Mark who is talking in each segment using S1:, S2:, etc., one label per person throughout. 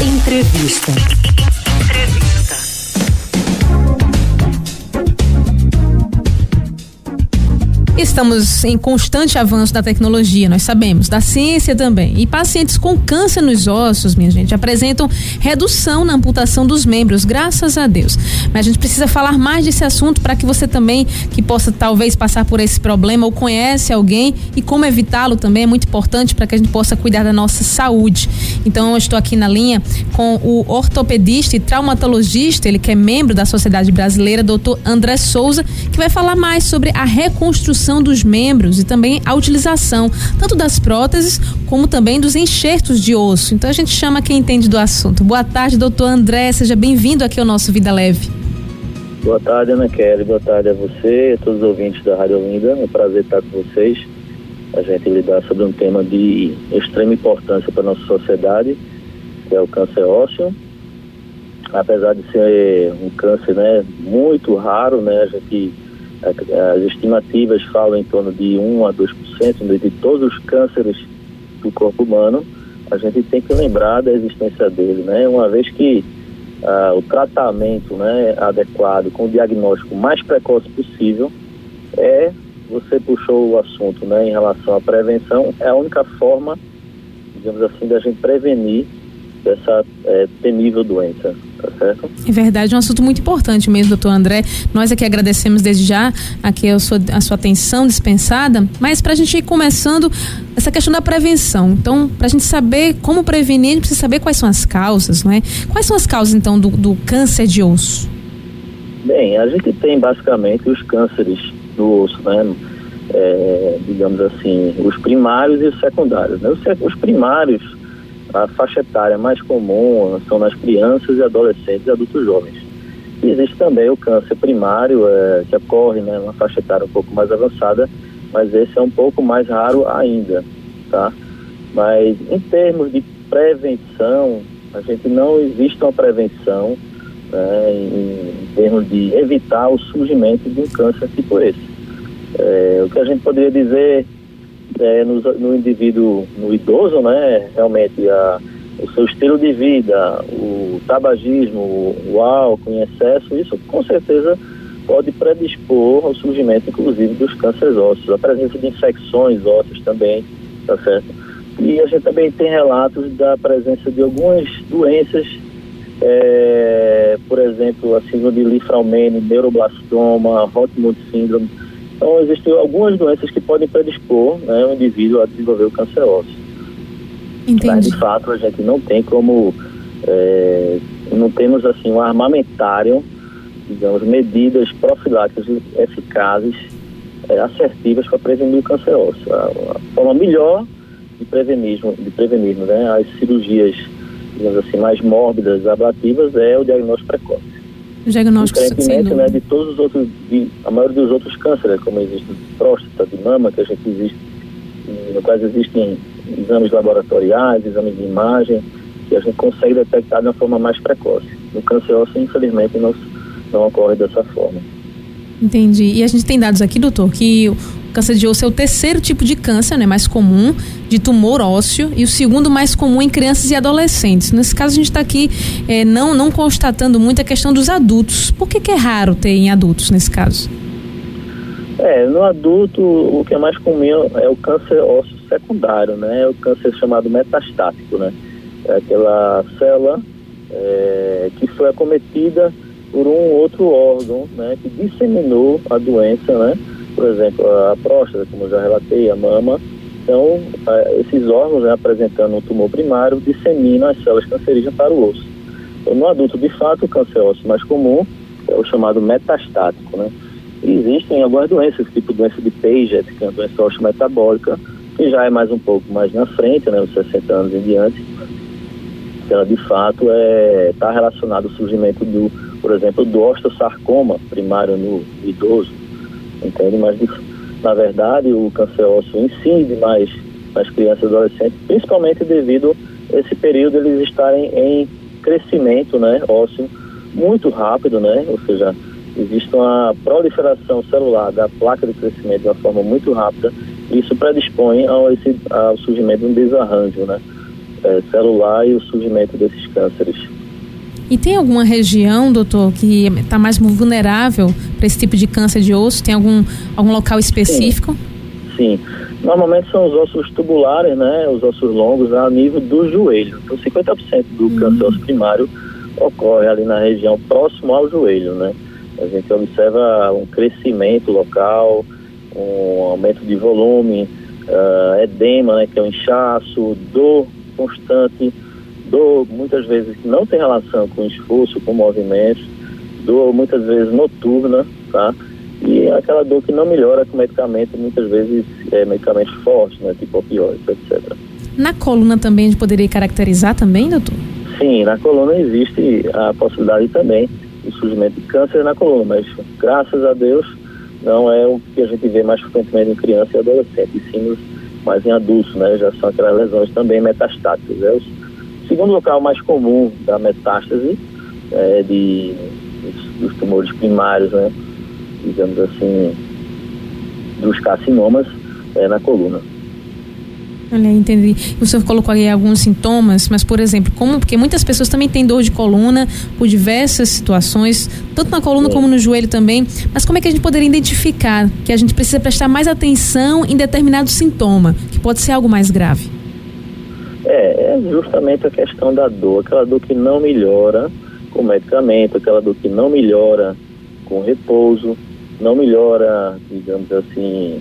S1: Entrevista. Estamos em constante avanço da tecnologia, nós sabemos, da ciência também. E pacientes com câncer nos ossos, minha gente, apresentam redução na amputação dos membros, graças a Deus. Mas a gente precisa falar mais desse assunto para que você também, que possa talvez passar por esse problema ou conhece alguém e como evitá-lo também é muito importante para que a gente possa cuidar da nossa saúde. Então eu estou aqui na linha com o ortopedista e traumatologista, ele que é membro da Sociedade Brasileira, doutor André Souza, que vai falar mais sobre a reconstrução dos membros e também a utilização tanto das próteses como também dos enxertos de osso. Então a gente chama quem entende do assunto. Boa tarde, doutor André, seja bem-vindo aqui ao nosso Vida Leve.
S2: Boa tarde, Ana Kelly. Boa tarde a você e a todos os ouvintes da Rádio Linda. É um prazer estar com vocês. A gente lidar sobre um tema de extrema importância para a nossa sociedade, que é o câncer ósseo. Apesar de ser um câncer né, muito raro, né, a gente as estimativas falam em torno de 1 a 2% de todos os cânceres do corpo humano. A gente tem que lembrar da existência dele, né? Uma vez que ah, o tratamento né, adequado, com o diagnóstico mais precoce possível, é, você puxou o assunto né, em relação à prevenção, é a única forma, digamos assim, da gente prevenir dessa é, temível doença. Tá certo?
S1: É verdade, um assunto muito importante mesmo, doutor André. Nós aqui agradecemos desde já aqui a sua, a sua atenção dispensada, mas para a gente ir começando essa questão da prevenção. Então, para a gente saber como prevenir, a gente precisa saber quais são as causas, não é? Quais são as causas, então, do, do câncer de osso?
S2: Bem, a gente tem basicamente os cânceres do osso, né? É, digamos assim, os primários e os secundários. Né? Os primários a faixa etária mais comum são nas crianças e adolescentes e adultos jovens. E existe também o câncer primário, é, que ocorre né, numa faixa etária um pouco mais avançada, mas esse é um pouco mais raro ainda, tá? Mas em termos de prevenção, a gente não existe uma prevenção né, em, em, termos de evitar o surgimento de um câncer tipo esse. É, o que a gente poderia dizer é, no, no, indivíduo, no idoso, né, realmente a, o seu estilo de vida, o tabagismo, o, álcool em excesso, isso com certeza pode predispor ao surgimento, inclusive, dos cânceres ósseos, a presença de infecções ósseas também, tá certo? E a gente também tem relatos da presença de algumas doenças, é, por exemplo, a síndrome de Lifraumene, neuroblastoma, Rothmund síndrome, então, existem algumas doenças que podem predispor né, o indivíduo a desenvolver o câncer ósseo.
S1: Entendi.
S2: Mas, de fato, a gente não tem como, é, não temos assim um armamentário, digamos, medidas profiláticas eficazes, é, assertivas para prevenir o câncer ósseo. A, a, forma melhor de prevenir, de prevenir né, as cirurgias, digamos assim, mais mórbidas, ablativas, é o diagnóstico precoce
S1: diagnóstico
S2: Diferentemente né, de todos os outros, de, a maioria dos outros cânceres, como existe próstata, de mama, que a gente existe, no caso existem exames laboratoriais, exames de imagem, que a gente consegue detectar de uma forma mais precoce. No câncer ósseo, infelizmente, não, não ocorre dessa forma.
S1: Entendi. E a gente tem dados aqui, doutor, que câncer de osso é o terceiro tipo de câncer, né, mais comum, de tumor ósseo, e o segundo mais comum em crianças e adolescentes. Nesse caso, a gente está aqui é, não, não constatando muito a questão dos adultos. Por que, que é raro ter em adultos nesse caso?
S2: É, no adulto, o que é mais comum é o câncer ósseo secundário, né? É o câncer chamado metastático, né? É aquela célula é, que foi acometida por um outro órgão, né? Que disseminou a doença, né? Por exemplo, a próstata, como eu já relatei, a mama. Então, esses órgãos, né, apresentando um tumor primário, disseminam as células cancerígenas para o osso. Então, no adulto, de fato, o câncer ósseo mais comum é o chamado metastático, né? E existem algumas doenças, tipo doença de Paget, que é a doença ósseo metabólica, que já é mais um pouco mais na frente, né, os 60 anos em diante, ela de fato está é, tá relacionada ao surgimento do, por exemplo, do osteosarcoma primário no idoso, entende? Mas, na verdade, o câncer ósseo incide mais nas crianças e adolescentes, principalmente devido a esse período eles estarem em crescimento né, ósseo muito rápido, né? Ou seja, existe uma proliferação celular da placa de crescimento de uma forma muito rápida e isso predispõe ao, esse, ao surgimento de um desarranjo, né? é, celular e o surgimento desses cânceres.
S1: E tem alguma região, doutor, que está mais vulnerável para esse tipo de câncer de osso? Tem algum, algum local específico?
S2: Sim. Sim. Normalmente são os ossos tubulares, né, os ossos longos a nível do joelho. Então 50% do uhum. câncer osso primário ocorre ali na região próximo ao joelho, né? A gente observa um crescimento local, um aumento de volume, uh, edema, né, que é um inchaço, dor constante, dor muitas vezes que não tem relação com esforço, com movimentos, dor muitas vezes noturna, tá? E aquela dor que não melhora com medicamento, muitas vezes é, medicamentos fortes, né, tipo opioides, etc.
S1: Na coluna também a gente poderia caracterizar também, doutor?
S2: Sim, na coluna existe a possibilidade também do surgimento de câncer na coluna, mas graças a Deus não é o que a gente vê mais frequentemente em criança e adolescente, e sim mais em adultos, né? Já são aquelas lesões também metastáticas. É o segundo local mais comum da metástase é, de, dos, dos tumores primários, né? Digamos assim, dos carcinomas é, na coluna.
S1: Olha, entendi. O senhor colocou aí alguns sintomas, mas, por exemplo, como, porque muitas pessoas também têm dor de coluna por diversas situações, tanto na coluna Sim. como no joelho também. Mas como é que a gente poderia identificar que a gente precisa prestar mais atenção em determinado sintoma, que pode ser algo mais grave?
S2: Justamente a questão da dor, aquela dor que não melhora com medicamento, aquela dor que não melhora com repouso, não melhora, digamos assim,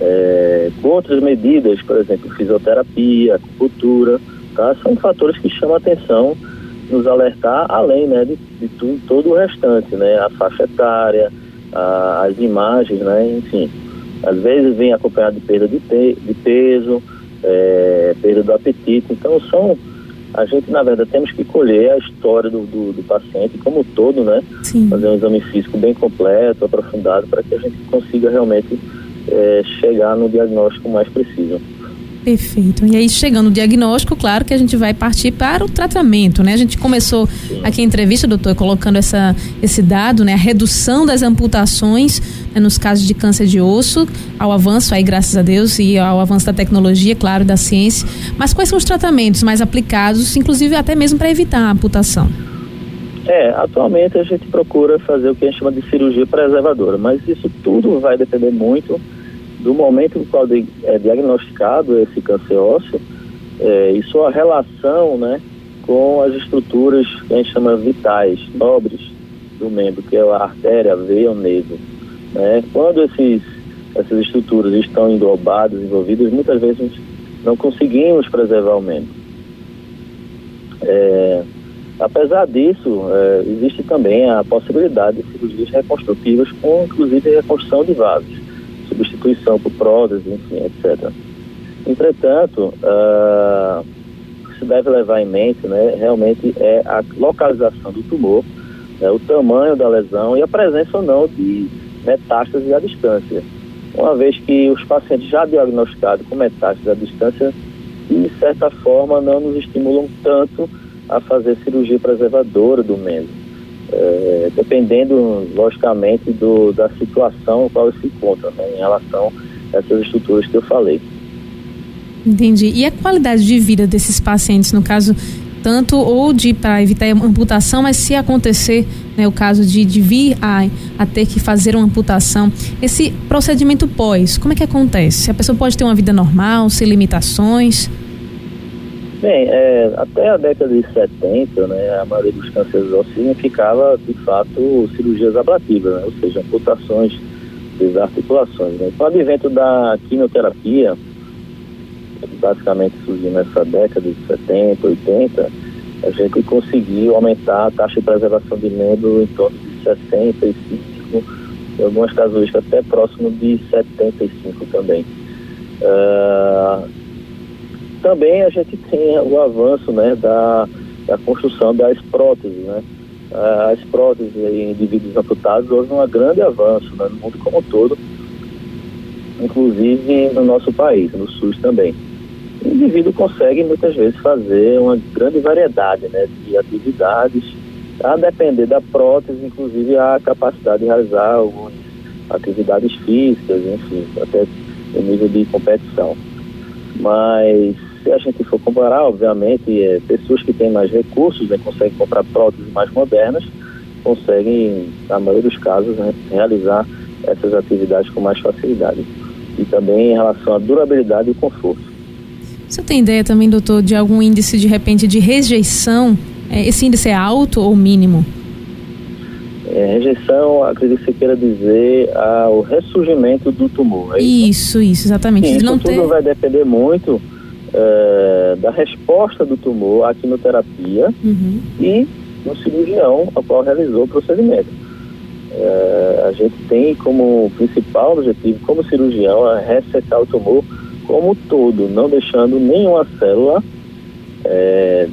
S2: é, com outras medidas, por exemplo, fisioterapia, acupuntura, tá? são fatores que chamam a atenção, nos alertar, além né, de, de tudo, todo o restante, né? a faixa etária, a, as imagens, né? enfim. Às vezes vem acompanhado de perda de, de peso, é, perda do apetite, então são a gente, na verdade, temos que colher a história do, do, do paciente como um todo, né? Sim. Fazer um exame físico bem completo, aprofundado, para que a gente consiga realmente é, chegar no diagnóstico mais preciso.
S1: Perfeito. E aí, chegando o diagnóstico, claro que a gente vai partir para o tratamento, né? A gente começou aqui a entrevista, doutor, colocando essa, esse dado, né? A redução das amputações né, nos casos de câncer de osso, ao avanço aí, graças a Deus, e ao avanço da tecnologia, claro, da ciência. Mas quais são os tratamentos mais aplicados, inclusive até mesmo para evitar a amputação?
S2: É, atualmente a gente procura fazer o que a gente chama de cirurgia preservadora, mas isso tudo vai depender muito do momento no qual é diagnosticado esse câncer ósseo é, e sua relação né, com as estruturas que a gente chama vitais, nobres do membro, que é a artéria, a veia, o nervo. Né? Quando esses, essas estruturas estão englobadas, envolvidas, muitas vezes não conseguimos preservar o membro. É, apesar disso, é, existe também a possibilidade de cirurgias reconstrutivas, com inclusive reconstrução de vasos substituição por prótese, enfim, etc. Entretanto, uh, se deve levar em mente né, realmente é a localização do tumor, né, o tamanho da lesão e a presença ou não de metástase à distância. Uma vez que os pacientes já diagnosticados com metástase à distância, de certa forma, não nos estimulam tanto a fazer cirurgia preservadora do membro é, dependendo, logicamente, do, da situação em qual se encontra, né, em relação a essas estruturas que eu falei.
S1: Entendi. E a qualidade de vida desses pacientes, no caso, tanto ou de para evitar a amputação, mas se acontecer né, o caso de, de vir a, a ter que fazer uma amputação, esse procedimento pós, como é que acontece? A pessoa pode ter uma vida normal, sem limitações?
S2: Bem, é, até a década de 70, né, a maioria dos cânceres ósseos ficava, de fato, cirurgias ablativas, né, ou seja, amputações das articulações. Né. Com o advento da quimioterapia, basicamente surgiu nessa década de 70, 80, a gente conseguiu aumentar a taxa de preservação de membro em torno de 65, em algumas casuísticas até próximo de 75 também. Uh, também a gente tem o avanço né, da, da construção das próteses. Né? As próteses em indivíduos amputados houve um grande avanço né, no mundo como um todo, inclusive no nosso país, no SUS também. O indivíduo consegue muitas vezes fazer uma grande variedade né, de atividades, a depender da prótese, inclusive a capacidade de realizar algumas atividades físicas, enfim, até o nível de competição. Mas se a gente for comparar, obviamente, é, pessoas que têm mais recursos, né, conseguem comprar próteses mais modernas, conseguem, na maioria dos casos, né, realizar essas atividades com mais facilidade. E também em relação à durabilidade e conforto.
S1: Você tem ideia também, doutor, de algum índice de repente de rejeição? É, esse índice é alto ou mínimo?
S2: É, rejeição, acredito que você queira dizer o ressurgimento do tumor.
S1: É isso? isso, isso, exatamente.
S2: Sim, isso não tudo vai depender muito é, da resposta do tumor à quimioterapia uhum. e no cirurgião ao qual realizou o procedimento. É, a gente tem como principal objetivo, como cirurgião, a ressecar o tumor como todo, não deixando nenhuma célula é,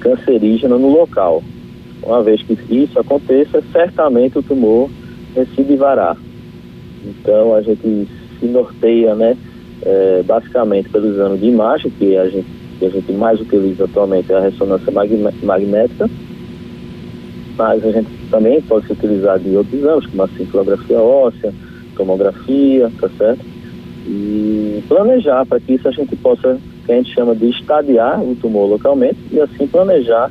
S2: cancerígena no local. Uma vez que isso aconteça, certamente o tumor recidivará. Então a gente se norteia, né, é, basicamente pelo exame de imagem, que a gente, que a gente mais utiliza atualmente é a ressonância magnética, mas a gente também pode se utilizar de outros exames, como a cintilografia óssea, tomografia, tá certo? E planejar para que isso a gente possa, que a gente chama de estadiar o tumor localmente e assim planejar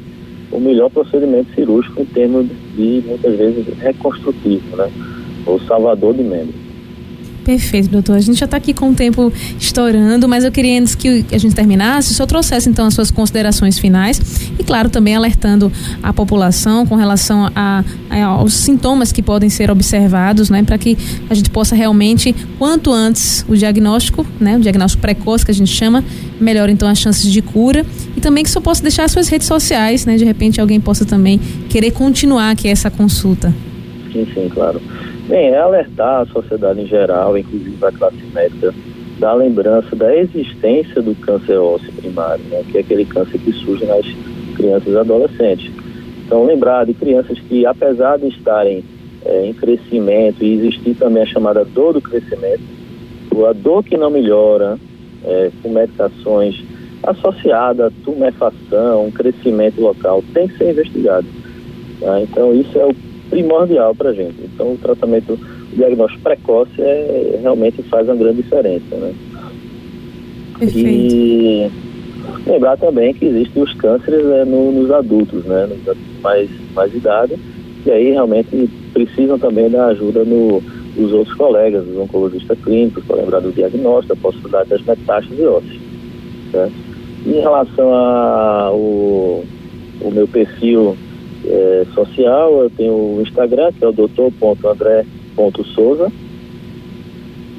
S2: o melhor procedimento cirúrgico em termos de, muitas vezes, reconstrutivo, né? Ou salvador de membro.
S1: Perfeito, doutor. A gente já está aqui com o tempo estourando, mas eu queria, antes que a gente terminasse, senhor trouxesse então as suas considerações finais e, claro, também alertando a população com relação a, a, aos sintomas que podem ser observados, né, para que a gente possa realmente, quanto antes, o diagnóstico, né, o diagnóstico precoce que a gente chama, melhor então as chances de cura e também que senhor possa deixar as suas redes sociais, né, de repente alguém possa também querer continuar aqui essa consulta.
S2: Sim, sim, claro. Bem, é alertar a sociedade em geral, inclusive a classe médica, da lembrança da existência do câncer ósseo primário, né, que é aquele câncer que surge nas crianças e adolescentes. Então, lembrar de crianças que, apesar de estarem é, em crescimento e existir também a chamada dor do crescimento, a dor que não melhora é, com medicações associada a tumefação, crescimento local, tem que ser investigado. Tá? Então, isso é o primordial para a gente. Então, o tratamento, o diagnóstico precoce é, realmente faz uma grande diferença, né?
S1: Perfeito.
S2: E lembrar também que existem os cânceres né, no, nos adultos, né? Nos mais, mais idade, e aí realmente precisam também da ajuda no, dos outros colegas, dos oncologistas clínicos, para lembrar do diagnóstico, a possibilidade das metástases ósseas. Certo? Em relação ao o meu perfil é, social, eu tenho o Instagram, que é o doutor.andré.souza.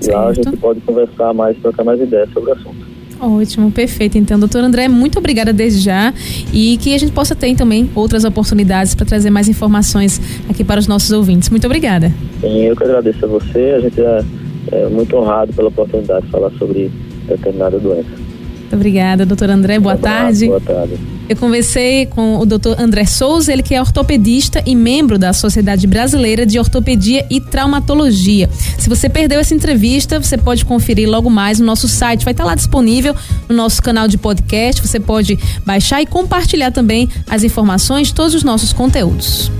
S2: E lá a gente pode conversar mais, trocar mais ideias sobre o assunto.
S1: Ótimo, perfeito. Então, doutor André, muito obrigada desde já e que a gente possa ter também outras oportunidades para trazer mais informações aqui para os nossos ouvintes. Muito obrigada.
S2: Sim, eu que agradeço a você. A gente é, é muito honrado pela oportunidade de falar sobre determinada doença.
S1: Muito obrigada, doutor André. Boa tarde.
S2: Boa tarde.
S1: Eu conversei com o Dr. André Souza, ele que é ortopedista e membro da Sociedade Brasileira de Ortopedia e Traumatologia. Se você perdeu essa entrevista, você pode conferir logo mais no nosso site, vai estar lá disponível no nosso canal de podcast. Você pode baixar e compartilhar também as informações todos os nossos conteúdos.